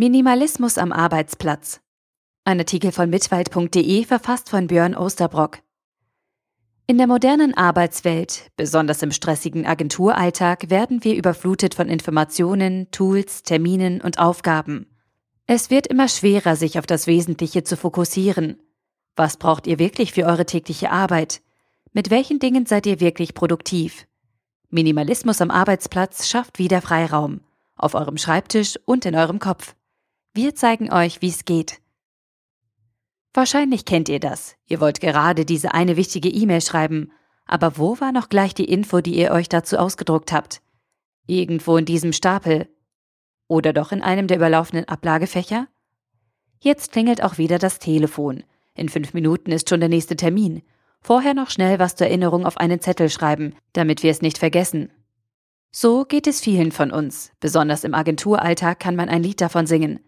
Minimalismus am Arbeitsplatz. Ein Artikel von mitwald.de verfasst von Björn Osterbrock. In der modernen Arbeitswelt, besonders im stressigen Agenturalltag, werden wir überflutet von Informationen, Tools, Terminen und Aufgaben. Es wird immer schwerer, sich auf das Wesentliche zu fokussieren. Was braucht ihr wirklich für eure tägliche Arbeit? Mit welchen Dingen seid ihr wirklich produktiv? Minimalismus am Arbeitsplatz schafft wieder Freiraum, auf eurem Schreibtisch und in eurem Kopf. Wir zeigen euch, wie es geht. Wahrscheinlich kennt ihr das. Ihr wollt gerade diese eine wichtige E-Mail schreiben, aber wo war noch gleich die Info, die ihr euch dazu ausgedruckt habt? Irgendwo in diesem Stapel. Oder doch in einem der überlaufenden Ablagefächer? Jetzt klingelt auch wieder das Telefon. In fünf Minuten ist schon der nächste Termin. Vorher noch schnell was zur Erinnerung auf einen Zettel schreiben, damit wir es nicht vergessen. So geht es vielen von uns. Besonders im Agenturalltag kann man ein Lied davon singen.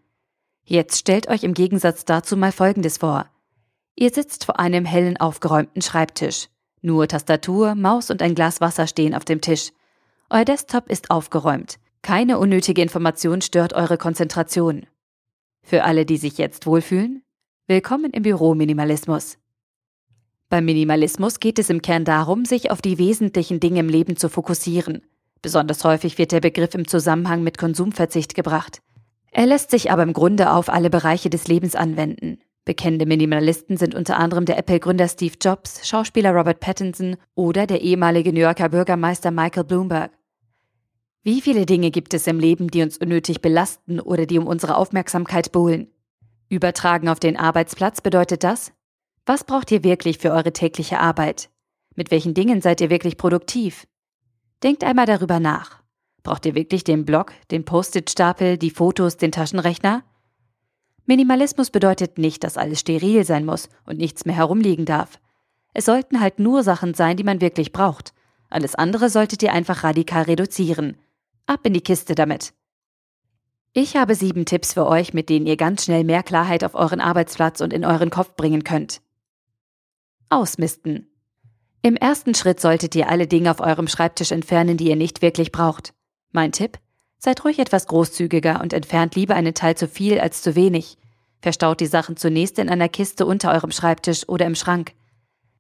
Jetzt stellt euch im Gegensatz dazu mal Folgendes vor. Ihr sitzt vor einem hellen aufgeräumten Schreibtisch. Nur Tastatur, Maus und ein Glas Wasser stehen auf dem Tisch. Euer Desktop ist aufgeräumt. Keine unnötige Information stört eure Konzentration. Für alle, die sich jetzt wohlfühlen, willkommen im Büro Minimalismus. Beim Minimalismus geht es im Kern darum, sich auf die wesentlichen Dinge im Leben zu fokussieren. Besonders häufig wird der Begriff im Zusammenhang mit Konsumverzicht gebracht. Er lässt sich aber im Grunde auf alle Bereiche des Lebens anwenden. Bekennende Minimalisten sind unter anderem der Apple-Gründer Steve Jobs, Schauspieler Robert Pattinson oder der ehemalige New Yorker Bürgermeister Michael Bloomberg. Wie viele Dinge gibt es im Leben, die uns unnötig belasten oder die um unsere Aufmerksamkeit buhlen? Übertragen auf den Arbeitsplatz bedeutet das? Was braucht ihr wirklich für eure tägliche Arbeit? Mit welchen Dingen seid ihr wirklich produktiv? Denkt einmal darüber nach. Braucht ihr wirklich den Block, den Post-it-Stapel, die Fotos, den Taschenrechner? Minimalismus bedeutet nicht, dass alles steril sein muss und nichts mehr herumliegen darf. Es sollten halt nur Sachen sein, die man wirklich braucht. Alles andere solltet ihr einfach radikal reduzieren. Ab in die Kiste damit. Ich habe sieben Tipps für euch, mit denen ihr ganz schnell mehr Klarheit auf euren Arbeitsplatz und in euren Kopf bringen könnt. Ausmisten. Im ersten Schritt solltet ihr alle Dinge auf eurem Schreibtisch entfernen, die ihr nicht wirklich braucht. Mein Tipp? Seid ruhig etwas großzügiger und entfernt lieber einen Teil zu viel als zu wenig. Verstaut die Sachen zunächst in einer Kiste unter eurem Schreibtisch oder im Schrank.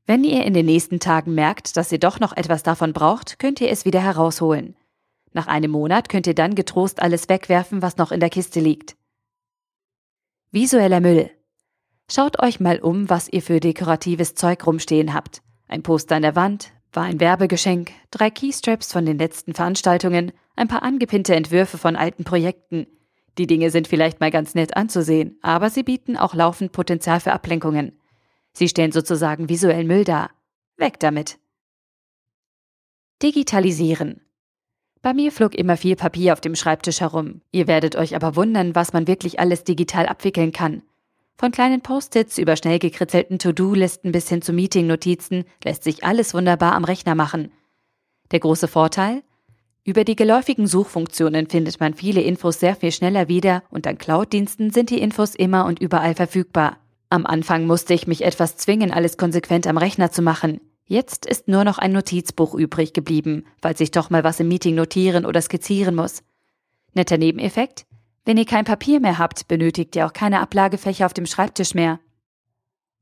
Wenn ihr in den nächsten Tagen merkt, dass ihr doch noch etwas davon braucht, könnt ihr es wieder herausholen. Nach einem Monat könnt ihr dann getrost alles wegwerfen, was noch in der Kiste liegt. Visueller Müll. Schaut euch mal um, was ihr für dekoratives Zeug rumstehen habt. Ein Poster an der Wand, war ein Werbegeschenk, drei Keystraps von den letzten Veranstaltungen, ein paar angepinnte Entwürfe von alten Projekten. Die Dinge sind vielleicht mal ganz nett anzusehen, aber sie bieten auch laufend Potenzial für Ablenkungen. Sie stellen sozusagen visuellen Müll dar. Weg damit. Digitalisieren. Bei mir flog immer viel Papier auf dem Schreibtisch herum. Ihr werdet euch aber wundern, was man wirklich alles digital abwickeln kann. Von kleinen Post-its über schnell gekritzelten To-Do-Listen bis hin zu Meeting-Notizen lässt sich alles wunderbar am Rechner machen. Der große Vorteil? Über die geläufigen Suchfunktionen findet man viele Infos sehr viel schneller wieder und an Cloud-Diensten sind die Infos immer und überall verfügbar. Am Anfang musste ich mich etwas zwingen, alles konsequent am Rechner zu machen. Jetzt ist nur noch ein Notizbuch übrig geblieben, falls ich doch mal was im Meeting notieren oder skizzieren muss. Netter Nebeneffekt? Wenn ihr kein Papier mehr habt, benötigt ihr auch keine Ablagefächer auf dem Schreibtisch mehr.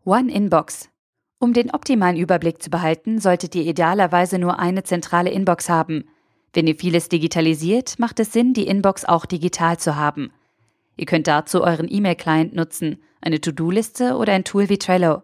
One Inbox. Um den optimalen Überblick zu behalten, solltet ihr idealerweise nur eine zentrale Inbox haben. Wenn ihr vieles digitalisiert, macht es Sinn, die Inbox auch digital zu haben. Ihr könnt dazu euren E-Mail-Client nutzen, eine To-Do-Liste oder ein Tool wie Trello.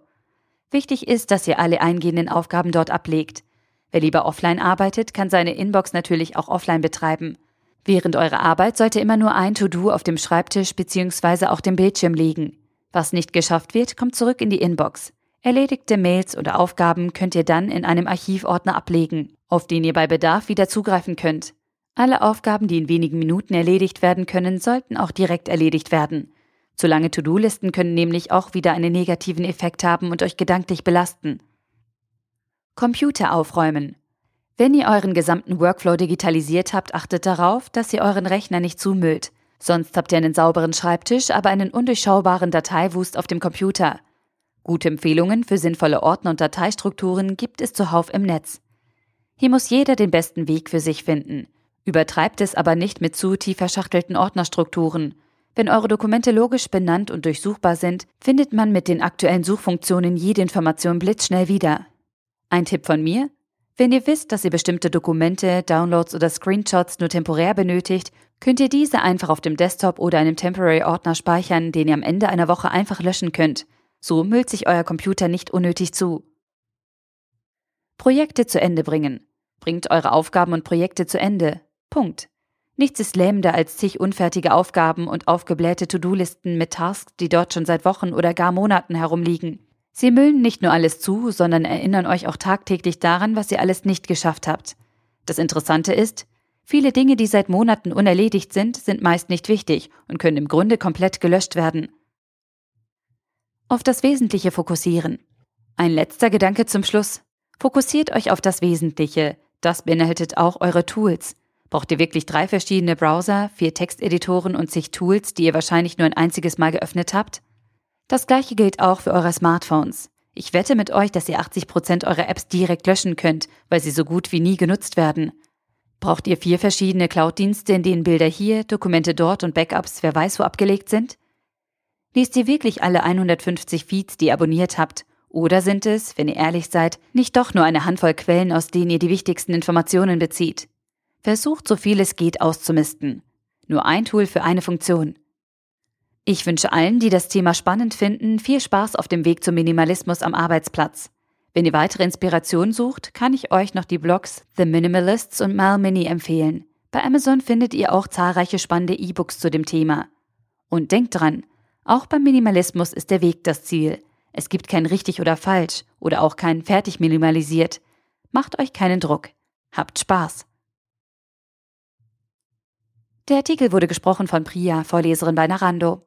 Wichtig ist, dass ihr alle eingehenden Aufgaben dort ablegt. Wer lieber offline arbeitet, kann seine Inbox natürlich auch offline betreiben. Während eurer Arbeit sollte immer nur ein To-Do auf dem Schreibtisch bzw. auch dem Bildschirm liegen. Was nicht geschafft wird, kommt zurück in die Inbox. Erledigte Mails oder Aufgaben könnt ihr dann in einem Archivordner ablegen, auf den ihr bei Bedarf wieder zugreifen könnt. Alle Aufgaben, die in wenigen Minuten erledigt werden können, sollten auch direkt erledigt werden. Zu lange To-Do-Listen können nämlich auch wieder einen negativen Effekt haben und euch gedanklich belasten. Computer aufräumen. Wenn ihr euren gesamten Workflow digitalisiert habt, achtet darauf, dass ihr euren Rechner nicht zumüllt. Sonst habt ihr einen sauberen Schreibtisch, aber einen undurchschaubaren Dateiwust auf dem Computer. Gute Empfehlungen für sinnvolle Ordner und Dateistrukturen gibt es zuhauf im Netz. Hier muss jeder den besten Weg für sich finden. Übertreibt es aber nicht mit zu tief verschachtelten Ordnerstrukturen. Wenn eure Dokumente logisch benannt und durchsuchbar sind, findet man mit den aktuellen Suchfunktionen jede Information blitzschnell wieder. Ein Tipp von mir? Wenn ihr wisst, dass ihr bestimmte Dokumente, Downloads oder Screenshots nur temporär benötigt, könnt ihr diese einfach auf dem Desktop oder einem Temporary-Ordner speichern, den ihr am Ende einer Woche einfach löschen könnt. So müllt sich euer Computer nicht unnötig zu. Projekte zu Ende bringen. Bringt eure Aufgaben und Projekte zu Ende. Punkt. Nichts ist lähmender als zig unfertige Aufgaben und aufgeblähte To-Do-Listen mit Tasks, die dort schon seit Wochen oder gar Monaten herumliegen. Sie müllen nicht nur alles zu, sondern erinnern euch auch tagtäglich daran, was ihr alles nicht geschafft habt. Das Interessante ist, viele Dinge, die seit Monaten unerledigt sind, sind meist nicht wichtig und können im Grunde komplett gelöscht werden. Auf das Wesentliche fokussieren. Ein letzter Gedanke zum Schluss. Fokussiert euch auf das Wesentliche. Das beinhaltet auch eure Tools. Braucht ihr wirklich drei verschiedene Browser, vier Texteditoren und zig Tools, die ihr wahrscheinlich nur ein einziges Mal geöffnet habt? Das gleiche gilt auch für eure Smartphones. Ich wette mit euch, dass ihr 80% eurer Apps direkt löschen könnt, weil sie so gut wie nie genutzt werden. Braucht ihr vier verschiedene Cloud-Dienste, in denen Bilder hier, Dokumente dort und Backups wer weiß wo abgelegt sind? Liest ihr wirklich alle 150 Feeds, die ihr abonniert habt? Oder sind es, wenn ihr ehrlich seid, nicht doch nur eine Handvoll Quellen, aus denen ihr die wichtigsten Informationen bezieht? Versucht so viel es geht auszumisten. Nur ein Tool für eine Funktion. Ich wünsche allen, die das Thema spannend finden, viel Spaß auf dem Weg zum Minimalismus am Arbeitsplatz. Wenn ihr weitere Inspiration sucht, kann ich euch noch die Blogs The Minimalists und Mal Mini empfehlen. Bei Amazon findet ihr auch zahlreiche spannende E-Books zu dem Thema. Und denkt dran, auch beim Minimalismus ist der Weg das Ziel. Es gibt kein richtig oder falsch oder auch kein fertig minimalisiert. Macht euch keinen Druck. Habt Spaß. Der Artikel wurde gesprochen von Priya, Vorleserin bei Narando.